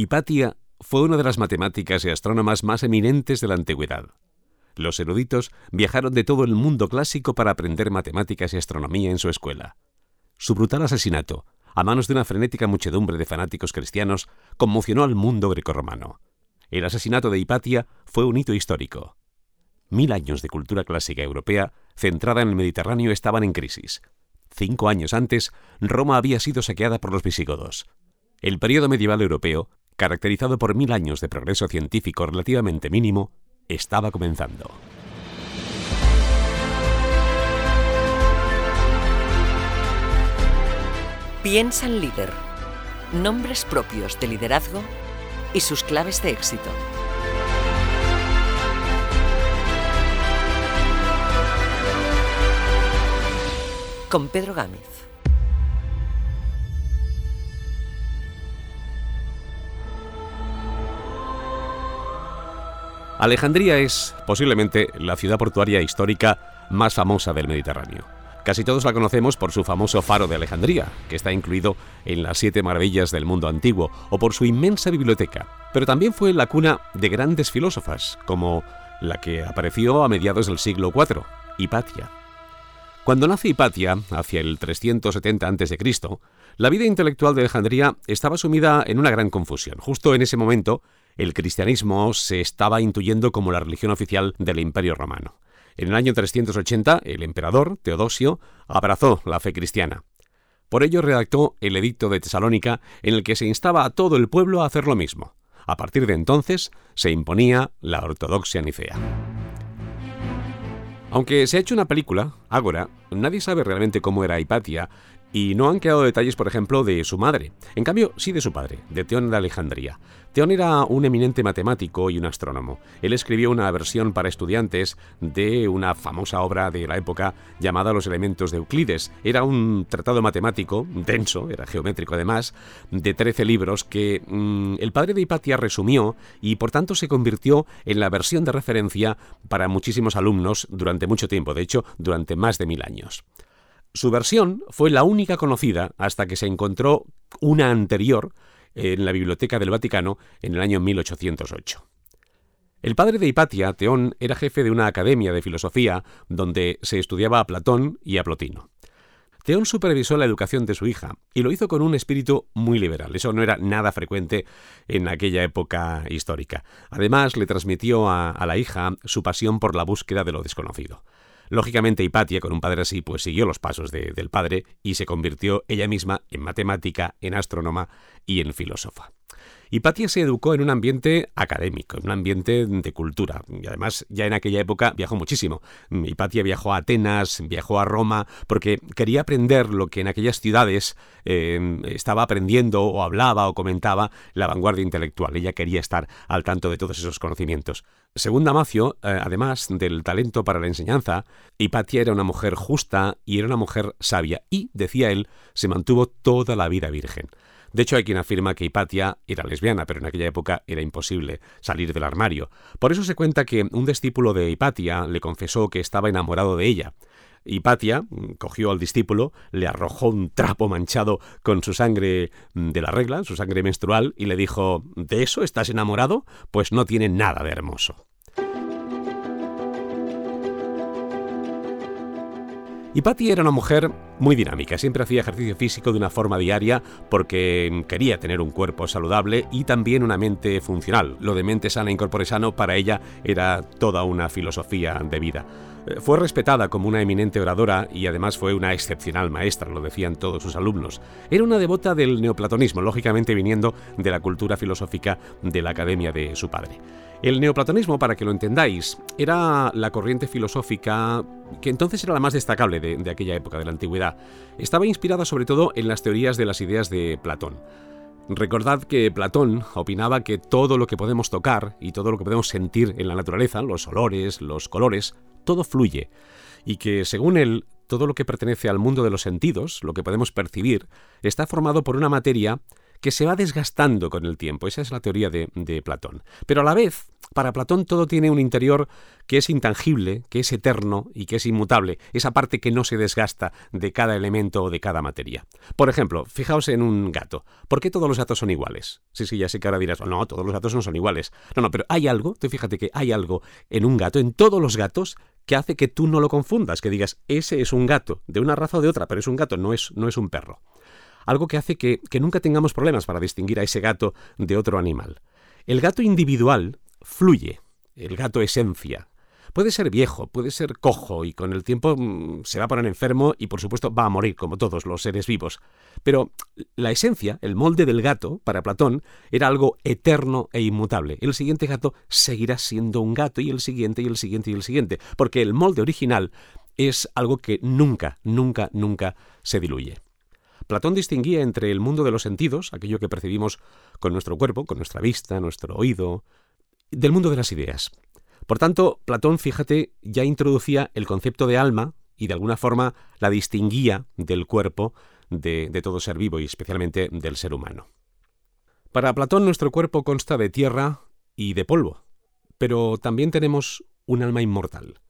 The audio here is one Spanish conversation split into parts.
Hipatia fue una de las matemáticas y astrónomas más eminentes de la antigüedad. Los eruditos viajaron de todo el mundo clásico para aprender matemáticas y astronomía en su escuela. Su brutal asesinato, a manos de una frenética muchedumbre de fanáticos cristianos, conmocionó al mundo grecorromano. El asesinato de Hipatia fue un hito histórico. Mil años de cultura clásica europea centrada en el Mediterráneo estaban en crisis. Cinco años antes, Roma había sido saqueada por los visigodos. El periodo medieval europeo caracterizado por mil años de progreso científico relativamente mínimo, estaba comenzando. Piensa en líder. Nombres propios de liderazgo y sus claves de éxito. Con Pedro Gámez. Alejandría es posiblemente la ciudad portuaria histórica más famosa del Mediterráneo. Casi todos la conocemos por su famoso faro de Alejandría, que está incluido en las siete maravillas del mundo antiguo, o por su inmensa biblioteca, pero también fue la cuna de grandes filósofas, como la que apareció a mediados del siglo IV, Hipatia. Cuando nace Hipatia, hacia el 370 a.C., la vida intelectual de Alejandría estaba sumida en una gran confusión. Justo en ese momento, el cristianismo se estaba intuyendo como la religión oficial del Imperio Romano. En el año 380, el emperador, Teodosio, abrazó la fe cristiana. Por ello redactó el Edicto de Tesalónica, en el que se instaba a todo el pueblo a hacer lo mismo. A partir de entonces se imponía la ortodoxia nicea. Aunque se ha hecho una película, Ágora, nadie sabe realmente cómo era Hipatia y no han quedado detalles, por ejemplo, de su madre. En cambio, sí de su padre, de Teón de Alejandría. Teón era un eminente matemático y un astrónomo. Él escribió una versión para estudiantes de una famosa obra de la época llamada Los elementos de Euclides. Era un tratado matemático, denso, era geométrico además, de 13 libros que mm, el padre de Hipatia resumió y por tanto se convirtió en la versión de referencia para muchísimos alumnos durante mucho tiempo, de hecho, durante más de mil años. Su versión fue la única conocida hasta que se encontró una anterior en la Biblioteca del Vaticano en el año 1808. El padre de Hipatia, Teón, era jefe de una academia de filosofía donde se estudiaba a Platón y a Plotino. Teón supervisó la educación de su hija y lo hizo con un espíritu muy liberal. Eso no era nada frecuente en aquella época histórica. Además, le transmitió a, a la hija su pasión por la búsqueda de lo desconocido. Lógicamente, Hipatia, con un padre así, pues siguió los pasos del padre y se convirtió ella misma en matemática, en astrónoma y en filósofa. Hipatia se educó en un ambiente académico, en un ambiente de cultura. Y además, ya en aquella época viajó muchísimo. Hipatia viajó a Atenas, viajó a Roma, porque quería aprender lo que en aquellas ciudades em, estaba aprendiendo o hablaba o comentaba la vanguardia intelectual. Ella quería estar al tanto de todos esos conocimientos. Según Damacio, eh, además del talento para la enseñanza, Hipatia era una mujer justa y era una mujer sabia y, decía él, se mantuvo toda la vida virgen. De hecho, hay quien afirma que Hipatia era lesbiana, pero en aquella época era imposible salir del armario. Por eso se cuenta que un discípulo de Hipatia le confesó que estaba enamorado de ella. Hipatia cogió al discípulo, le arrojó un trapo manchado con su sangre de la regla, su sangre menstrual, y le dijo ¿De eso estás enamorado? Pues no tiene nada de hermoso. Hipatia era una mujer muy dinámica, siempre hacía ejercicio físico de una forma diaria porque quería tener un cuerpo saludable y también una mente funcional. Lo de mente sana incorpore sano para ella era toda una filosofía de vida. Eh, fue respetada como una eminente oradora y además fue una excepcional maestra, lo decían todos sus alumnos. Era una devota del neoplatonismo, lógicamente viniendo de la cultura filosófica de la academia de su padre. El neoplatonismo, para que lo entendáis, era la corriente filosófica que entonces era la más destacable de, aquella época, de la antigüedad. Estaba inspirada sobre todo en las teorías de las ideas de Platón. Recordad que Platón opinaba que todo lo que podemos tocar y todo lo que podemos sentir en la naturaleza, los olores, los colores, todo fluye, y que según él, todo lo que pertenece al mundo de los sentidos, lo que podemos percibir, está formado por una materia que se va desgastando con el tiempo. Esa es la teoría de, Platón. Pero a la vez, para Platón todo tiene un interior que es intangible, que es eterno y que es inmutable, esa parte que no se desgasta de cada elemento o de cada materia. Por ejemplo, fijaos en un gato. ¿Por qué todos los gatos son iguales? Sí, sí, ya sé que ahora dirás, no, todos los gatos no son iguales. No, no, pero hay algo, tú fíjate que hay algo en un gato, en todos los gatos, que hace que tú no lo confundas, que digas, ese es un gato, de una raza o de otra, pero es un gato, no es, no es un perro algo que hace que, nunca tengamos problemas para distinguir a ese gato de otro animal. El gato individual fluye, el gato esencia. Puede ser viejo, puede ser cojo y con el tiempo mm, se va a poner enfermo y por supuesto va a morir como todos los seres vivos. Pero la esencia, el molde del gato, para Platón, era algo eterno e inmutable. El siguiente gato seguirá siendo un gato y el siguiente y el siguiente y el siguiente, porque el molde original es algo que nunca, nunca, nunca se diluye. Platón distinguía entre el mundo de los sentidos, aquello que percibimos con nuestro cuerpo, con nuestra vista, nuestro oído, del mundo de las ideas. Por tanto, Platón, fíjate, ya introducía el concepto de alma y de alguna forma la distinguía del cuerpo de, de todo ser vivo y especialmente del ser humano. Para Platón nuestro cuerpo consta de tierra y de polvo, pero también tenemos un alma inmortal.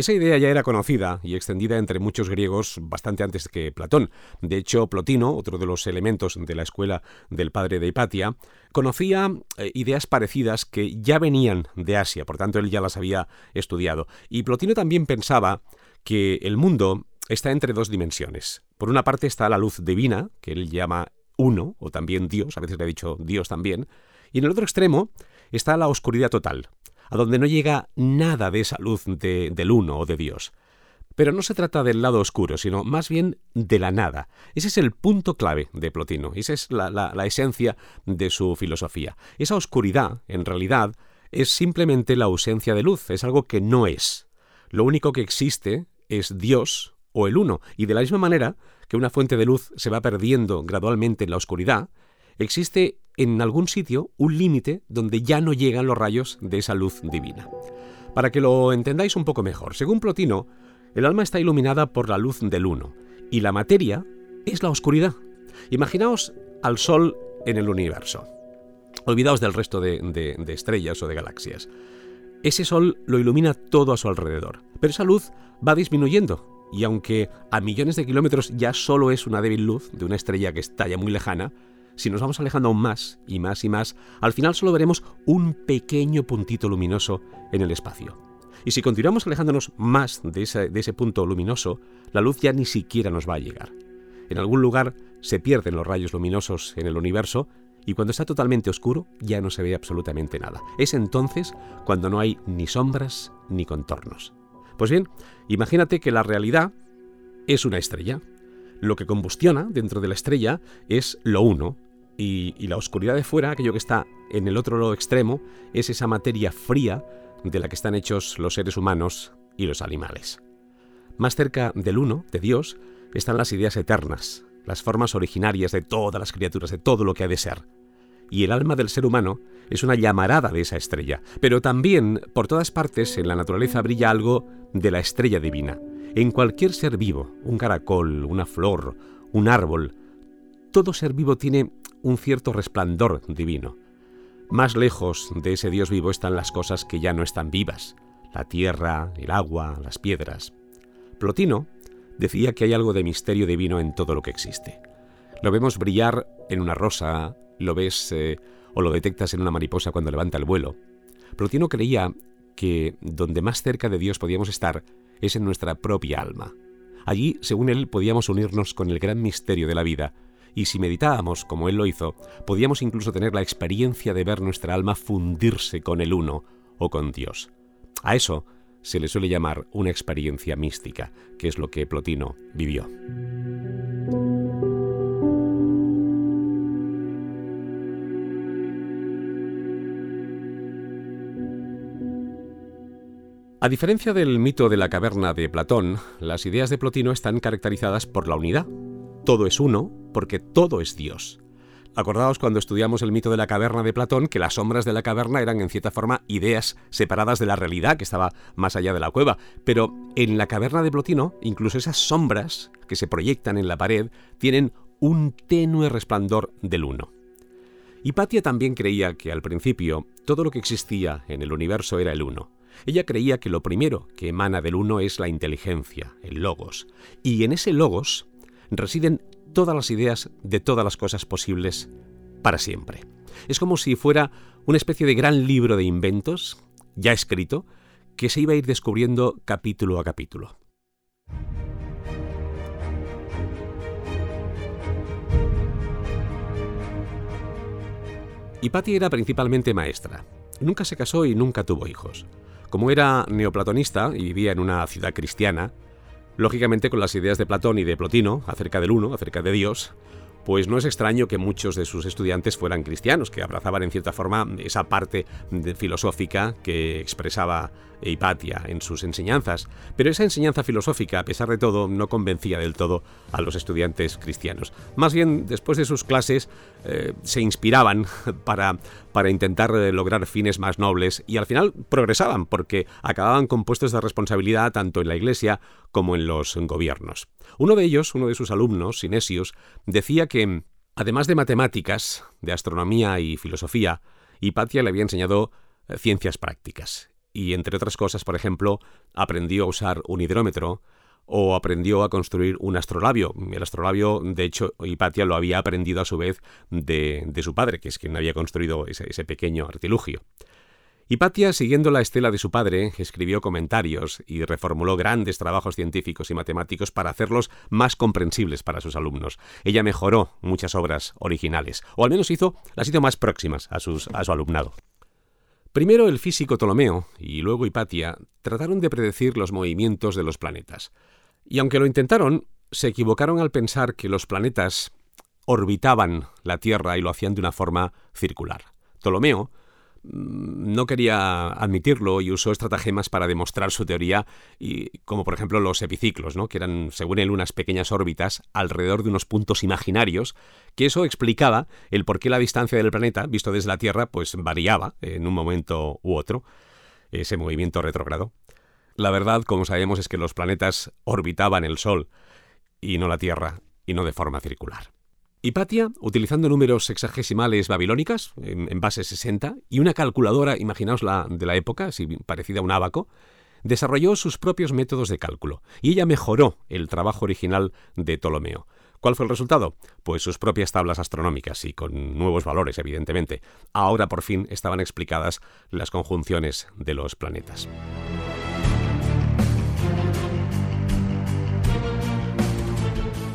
Esa idea ya era conocida y extendida entre muchos griegos bastante antes que Platón. De hecho, Plotino, otro de los elementos de la escuela del padre de Hipatia, conocía eh, ideas parecidas que ya venían de Asia, por tanto él ya las había estudiado. Y Plotino también pensaba que el mundo está entre dos dimensiones. Por una parte está la luz divina, que él llama uno, o también Dios, a veces le ha dicho Dios también, y en el otro extremo está la oscuridad total, a donde no llega nada de esa luz del uno o de Dios. Pero no se trata del lado oscuro, sino más bien de la nada. Ese es el punto clave de Plotino, esa es la, la esencia de su filosofía. Esa oscuridad, en realidad, es simplemente la ausencia de luz, es algo que no es. Lo único que existe es Dios o el uno, y de la misma manera que una fuente de luz se va perdiendo gradualmente en la oscuridad, existe en algún sitio un límite donde ya no llegan los rayos de esa luz divina. Para que lo entendáis un poco mejor, según Plotino, el alma está iluminada por la luz del uno y la materia es la oscuridad. Imaginaos al Sol en el universo. Olvidaos del resto de, estrellas o de galaxias. Ese Sol lo ilumina todo a su alrededor, pero esa luz va disminuyendo y aunque a millones de kilómetros ya solo es una débil luz de una estrella que está ya muy lejana, si nos vamos alejando más y más y más, al final solo veremos un pequeño puntito luminoso en el espacio. Y si continuamos alejándonos más de ese, de ese punto luminoso, la luz ya ni siquiera nos va a llegar. En algún lugar se pierden los rayos luminosos en el universo y cuando está totalmente oscuro ya no se ve absolutamente nada. Es entonces cuando no hay ni sombras ni contornos. Pues bien, imagínate que la realidad es una estrella. Lo que combustiona dentro de la estrella es lo uno, y, la oscuridad de fuera, aquello que está en el otro extremo, es esa materia fría de la que están hechos los seres humanos y los animales. Más cerca del uno, de Dios, están las ideas eternas, las formas originarias de todas las criaturas, de todo lo que ha de ser. Y el alma del ser humano es una llamarada de esa estrella, pero también por todas partes en la naturaleza brilla algo de la estrella divina. En cualquier ser vivo, un caracol, una flor, un árbol, todo ser vivo tiene un cierto resplandor divino. Más lejos de ese Dios vivo están las cosas que ya no están vivas, la tierra, el agua, las piedras. Plotino decía que hay algo de misterio divino en todo lo que existe. Lo vemos brillar en una rosa, lo ves eh, o lo detectas en una mariposa cuando levanta el vuelo. Plotino creía que donde más cerca de Dios podíamos estar es en nuestra propia alma. Allí, según él, podíamos unirnos con el gran misterio de la vida y si meditábamos como él lo hizo, podíamos incluso tener la experiencia de ver nuestra alma fundirse con el uno o con Dios. A eso se le suele llamar una experiencia mística, que es lo que Plotino vivió. A diferencia del mito de la caverna de Platón, las ideas de Plotino están caracterizadas por la unidad, todo es uno porque todo es Dios. Acordaos cuando estudiamos el mito de la caverna de Platón que las sombras de la caverna eran en cierta forma ideas separadas de la realidad que estaba más allá de la cueva, pero en la caverna de Plotino incluso esas sombras que se proyectan en la pared tienen un tenue resplandor del uno. Hipatia también creía que al principio todo lo que existía en el universo era el uno. Ella creía que lo primero que emana del uno es la inteligencia, el logos, y en ese logos residen todas las ideas de todas las cosas posibles para siempre. Es como si fuera una especie de gran libro de inventos, ya escrito, que se iba a ir descubriendo capítulo a capítulo. Hipatia era principalmente maestra. Nunca se casó y nunca tuvo hijos. Como era neoplatonista y vivía en una ciudad cristiana, lógicamente con las ideas de Platón y de Plotino acerca del uno, acerca de Dios, pues no es extraño que muchos de sus estudiantes fueran cristianos, que abrazaban en cierta forma esa parte filosófica que expresaba Hipatia en sus enseñanzas. Pero esa enseñanza filosófica, a pesar de todo, no convencía del todo a los estudiantes cristianos. Más bien, después de sus clases, eh, se inspiraban para, para intentar eh, lograr fines más nobles y al final progresaban porque acababan con puestos de responsabilidad tanto en la iglesia como en los gobiernos. Uno de ellos, uno de sus alumnos, Sinesius, decía que, además de matemáticas, de astronomía y filosofía, Hipatia le había enseñado eh, ciencias prácticas. Y entre otras cosas, por ejemplo, aprendió a usar un hidrómetro o aprendió a construir un astrolabio. El astrolabio, de hecho, Hipatia lo había aprendido a su vez de, su padre, que es quien había construido ese pequeño artilugio. Hipatia, siguiendo la estela de su padre, escribió comentarios y reformuló grandes trabajos científicos y matemáticos para hacerlos más comprensibles para sus alumnos. Ella mejoró muchas obras originales, o al menos hizo las hizo más próximas a, sus, a su alumnado. Primero el físico Ptolomeo y luego Hipatia trataron de predecir los movimientos de los planetas. Y aunque lo intentaron, se equivocaron al pensar que los planetas orbitaban la Tierra y lo hacían de una forma circular. Ptolomeo Mm, no quería admitirlo y usó estratagemas para demostrar su teoría, y, como por ejemplo los epiciclos, ¿no? que eran, según él, unas pequeñas órbitas alrededor de unos puntos imaginarios, que eso explicaba el por qué la distancia del planeta, visto desde la Tierra, pues variaba en un momento u otro, ese movimiento retrógrado. La verdad, como sabemos, es que los planetas orbitaban el Sol y no la Tierra, y no de forma circular. Hipatia, utilizando números sexagesimales babilónicas, en, base 60, y una calculadora, imaginaos la de la época, así parecida a un abaco, desarrolló sus propios métodos de cálculo, y ella mejoró el trabajo original de Ptolomeo. ¿Cuál fue el resultado? Pues sus propias tablas astronómicas y con nuevos valores, evidentemente. Ahora por fin estaban explicadas las conjunciones de los planetas.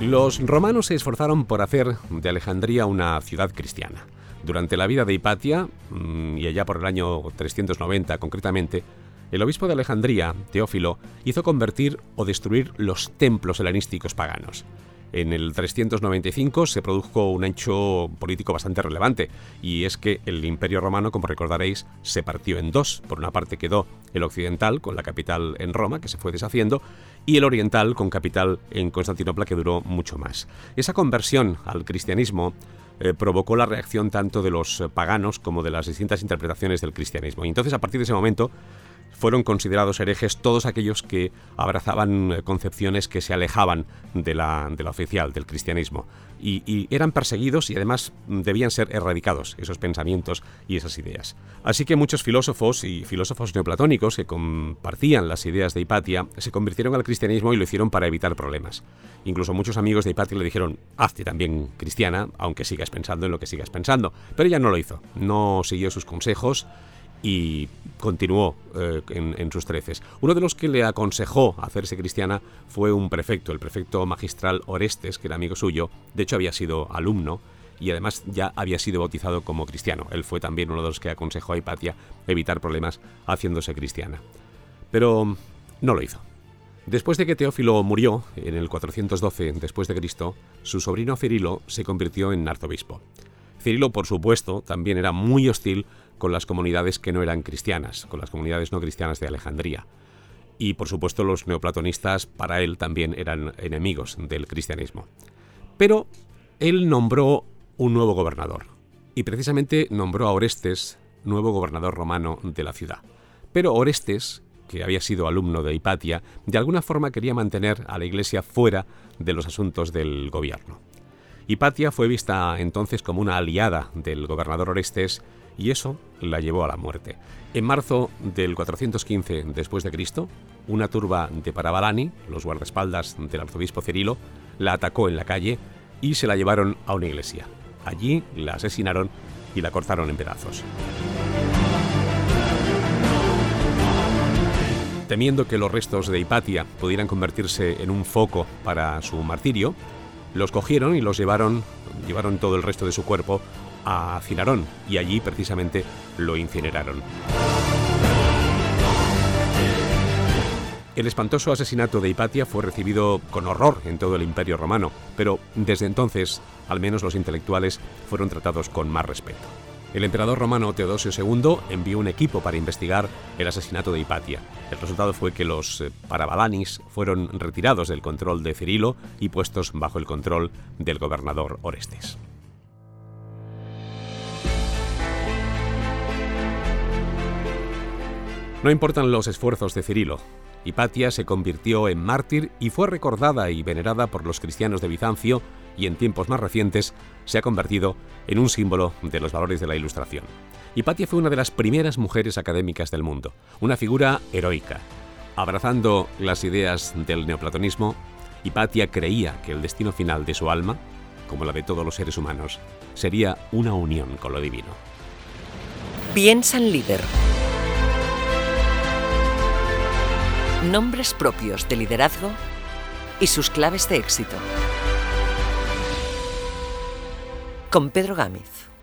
Los romanos se esforzaron por hacer de Alejandría una ciudad cristiana. Durante la vida de Hipatia, mm, y allá por el año 390 concretamente, el obispo de Alejandría, Teófilo, hizo convertir o destruir los templos helenísticos paganos. En el 395 se produjo un hecho político bastante relevante, y es que el Imperio Romano, como recordaréis, se partió en dos. Por una parte quedó el occidental, con la capital en Roma, que se fue deshaciendo, y el oriental, con capital en Constantinopla, que duró mucho más. Esa conversión al cristianismo eh, provocó la reacción tanto de los paganos como de las distintas interpretaciones del cristianismo. Y entonces, a partir de ese momento, fueron considerados herejes todos aquellos que abrazaban eh, concepciones que se alejaban de la, de oficial, del cristianismo. Y, eran perseguidos y además mm, debían ser erradicados esos pensamientos y esas ideas. Así que muchos filósofos y filósofos neoplatónicos que compartían las ideas de Hipatia se convirtieron al cristianismo y lo hicieron para evitar problemas. Incluso muchos amigos de Hipatia le dijeron, hazte también cristiana, aunque sigas pensando en lo que sigas pensando. Pero ella no lo hizo, no siguió sus consejos y continuó eh, en, sus treces. Uno de los que le aconsejó hacerse cristiana fue un prefecto, el prefecto magistral Orestes, que era amigo suyo, de hecho había sido alumno y además ya había sido bautizado como cristiano. Él fue también uno de los que aconsejó a Hipatia evitar problemas haciéndose cristiana. Pero no lo hizo. Después de que Teófilo murió en el 412 después de Cristo, su sobrino Cirilo se convirtió en arzobispo. Cirilo, por supuesto, también era muy hostil con las comunidades que no eran cristianas, con las comunidades no cristianas de Alejandría. Y por supuesto los neoplatonistas para él también eran enemigos del cristianismo. Pero él nombró un nuevo gobernador, y precisamente nombró a Orestes nuevo gobernador romano de la ciudad. Pero Orestes, que había sido alumno de Hipatia, de alguna forma quería mantener a la iglesia fuera de los asuntos del gobierno. Hipatia fue vista entonces como una aliada del gobernador Orestes y eso la llevó a la muerte. En marzo del 415 después de una turba de Parabalani, los guardaespaldas del arzobispo Cirilo, la atacó en la calle y se la llevaron a una iglesia. Allí la asesinaron y la cortaron en pedazos. Temiendo que los restos de Hipatia pudieran convertirse en un foco para su martirio, los cogieron y los llevaron, llevaron todo el resto de su cuerpo a Cinarón y allí precisamente lo incineraron. El espantoso asesinato de Hipatia fue recibido con horror en todo el Imperio romano, pero desde entonces, al menos los intelectuales fueron tratados con más respeto. El emperador romano Teodosio II envió un equipo para investigar el asesinato de Hipatia. El resultado fue que los eh, parabalanis fueron retirados del control de Cirilo y puestos bajo el control del gobernador Orestes. No importan los esfuerzos de Cirilo. Hipatia se convirtió en mártir y fue recordada y venerada por los cristianos de Bizancio y en tiempos más recientes se ha convertido en un símbolo de los valores de la Ilustración. Hipatia fue una de las primeras mujeres académicas del mundo, una figura heroica. Abrazando las ideas del neoplatonismo, Hipatia creía que el destino final de su alma, como la de todos los seres humanos, sería una unión con lo divino. Piensa en líder. Nombres propios de liderazgo y sus claves de éxito. con Pedro Gámez.